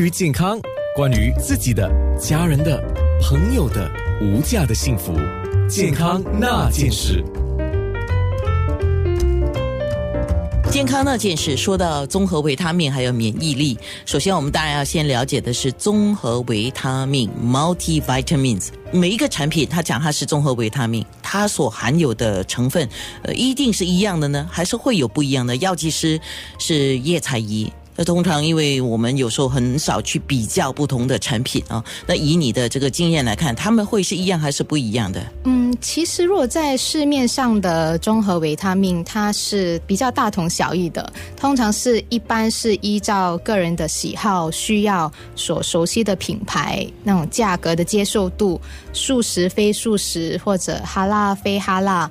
关于健康，关于自己的、家人的、朋友的无价的幸福，健康那件事。健康那件事，说到综合维他命还有免疫力，首先我们当然要先了解的是综合维他命 （multivitamins）。每一个产品，它讲它是综合维他命，它所含有的成分，呃，一定是一样的呢，还是会有不一样的？药剂师是叶彩仪。那通常，因为我们有时候很少去比较不同的产品啊。那以你的这个经验来看，他们会是一样还是不一样的？嗯，其实如果在市面上的综合维他命，它是比较大同小异的。通常是一般是依照个人的喜好、需要所熟悉的品牌，那种价格的接受度，素食、非素食或者哈辣、非哈辣。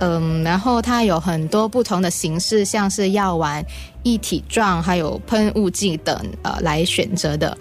嗯，然后它有很多不同的形式，像是药丸、一体状，还有喷雾剂等，呃，来选择的。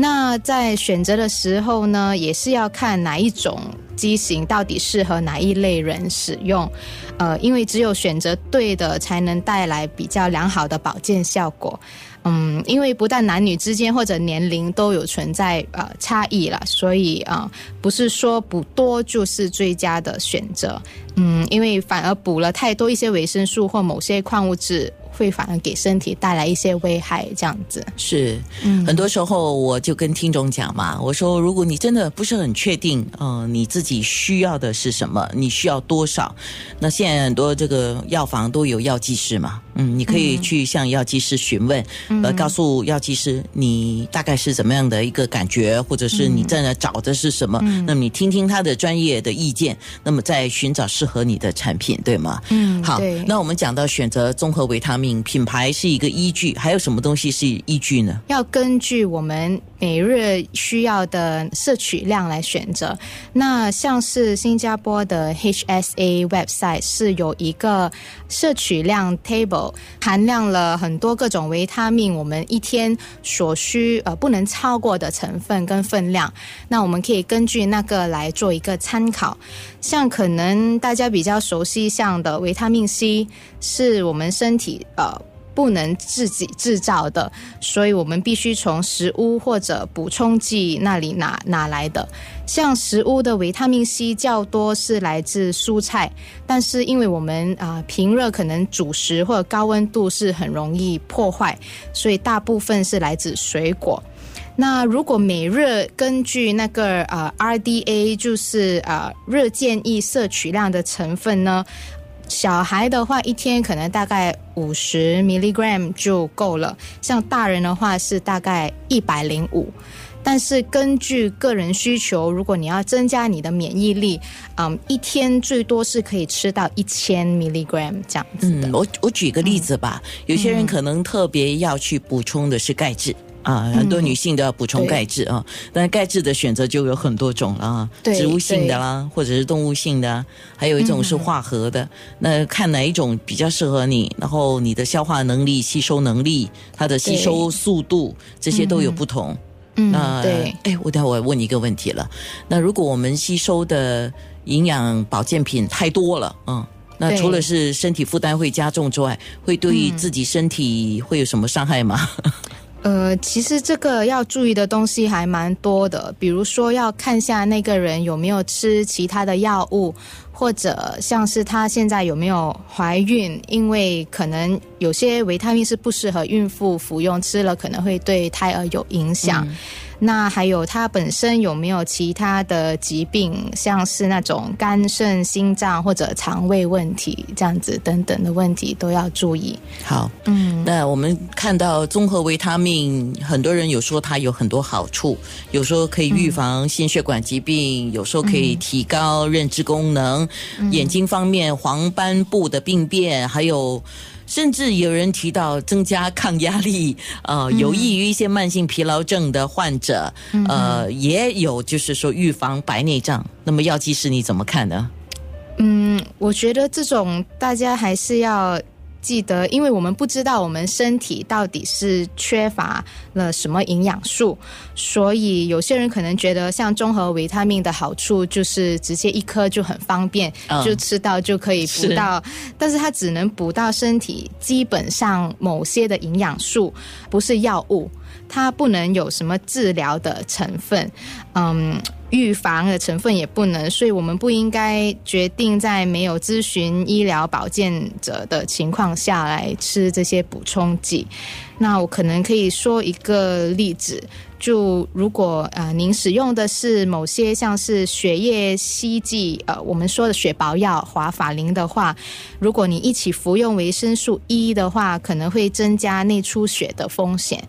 那在选择的时候呢，也是要看哪一种机型到底适合哪一类人使用，呃，因为只有选择对的，才能带来比较良好的保健效果。嗯，因为不但男女之间或者年龄都有存在呃差异了，所以啊，不是说补多就是最佳的选择。嗯，因为反而补了太多一些维生素或某些矿物质。会反而给身体带来一些危害，这样子。是。嗯，很多时候我就跟听众讲嘛，我说如果你真的不是很确定，嗯，你自己需要的是什么，你需要多少，那现在很多这个药房都有药剂师嘛，嗯，你可以去向药剂师询问，呃，告诉药剂师你大概是怎么样的一个感觉，或者是你在那找的是什么，那么你听听他的专业的意见，那么再寻找适合你的产品，对吗？嗯，好，那我们讲到选择综合维他命。品牌是一个依据，还有什么东西是依据呢？要根据我们每日需要的摄取量来选择。那像是新加坡的 HSA website 是有一个摄取量 table，含量了很多各种维他命，我们一天所需呃不能超过的成分跟分量。那我们可以根据那个来做一个参考。像可能大家比较熟悉像的维他命 C，是我们身体呃不能自己制造的，所以我们必须从食物或者补充剂那里拿拿来的。像食物的维他命 C 较多是来自蔬菜，但是因为我们啊平热可能主食或者高温度是很容易破坏，所以大部分是来自水果。那如果每日根据那个呃 RDA，就是呃热建议摄取量的成分呢，小孩的话一天可能大概五十 milligram 就够了，像大人的话是大概一百零五。但是根据个人需求，如果你要增加你的免疫力，嗯，一天最多是可以吃到一千 milligram 这样子的。我我举个例子吧，有些人可能特别要去补充的是钙质。啊，很多女性都要补充钙质啊，但钙质的选择就有很多种了啊，植物性的啦，或者是动物性的，还有一种是化合的。那看哪一种比较适合你，然后你的消化能力、吸收能力、它的吸收速度，这些都有不同。嗯，对。哎，我待会我问你一个问题了，那如果我们吸收的营养保健品太多了，嗯，那除了是身体负担会加重之外，会对自己身体会有什么伤害吗？呃，其实这个要注意的东西还蛮多的，比如说要看下那个人有没有吃其他的药物，或者像是他现在有没有怀孕，因为可能有些维他命是不适合孕妇服用，吃了可能会对胎儿有影响。那还有他本身有没有其他的疾病，像是那种肝肾、心脏或者肠胃问题这样子等等的问题都要注意。好，嗯，那我们看到综合维他命，很多人有说它有很多好处，有时候可以预防心血管疾病，有时候可以提高认知功能，眼睛方面黄斑部的病变，还有。甚至有人提到增加抗压力，呃，有益于一些慢性疲劳症的患者，呃，也有就是说预防白内障。那么药剂师你怎么看呢？嗯，我觉得这种大家还是要。记得，因为我们不知道我们身体到底是缺乏了什么营养素，所以有些人可能觉得像综合维他命的好处就是直接一颗就很方便，就吃到就可以补到，但是它只能补到身体基本上某些的营养素，不是药物。它不能有什么治疗的成分，嗯。预防的成分也不能，所以我们不应该决定在没有咨询医疗保健者的情况下来吃这些补充剂。那我可能可以说一个例子，就如果呃您使用的是某些像是血液稀剂，呃我们说的血薄药华法林的话，如果你一起服用维生素 E 的话，可能会增加内出血的风险。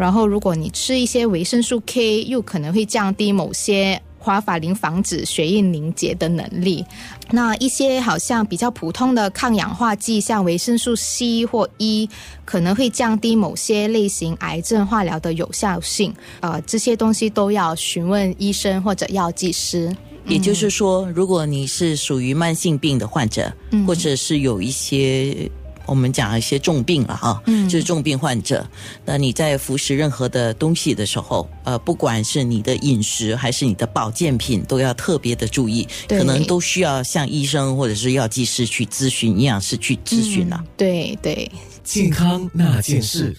然后，如果你吃一些维生素 K，又可能会降低某些华法林防止血液凝结的能力。那一些好像比较普通的抗氧化剂，像维生素 C 或 E，可能会降低某些类型癌症化疗的有效性。呃，这些东西都要询问医生或者药剂师。也就是说，如果你是属于慢性病的患者，或者是有一些。我们讲一些重病了哈，就是重病患者。那你在服食任何的东西的时候，呃，不管是你的饮食还是你的保健品，都要特别的注意，可能都需要向医生或者是药剂师去咨询，营养师去咨询了。对对，健康那件事。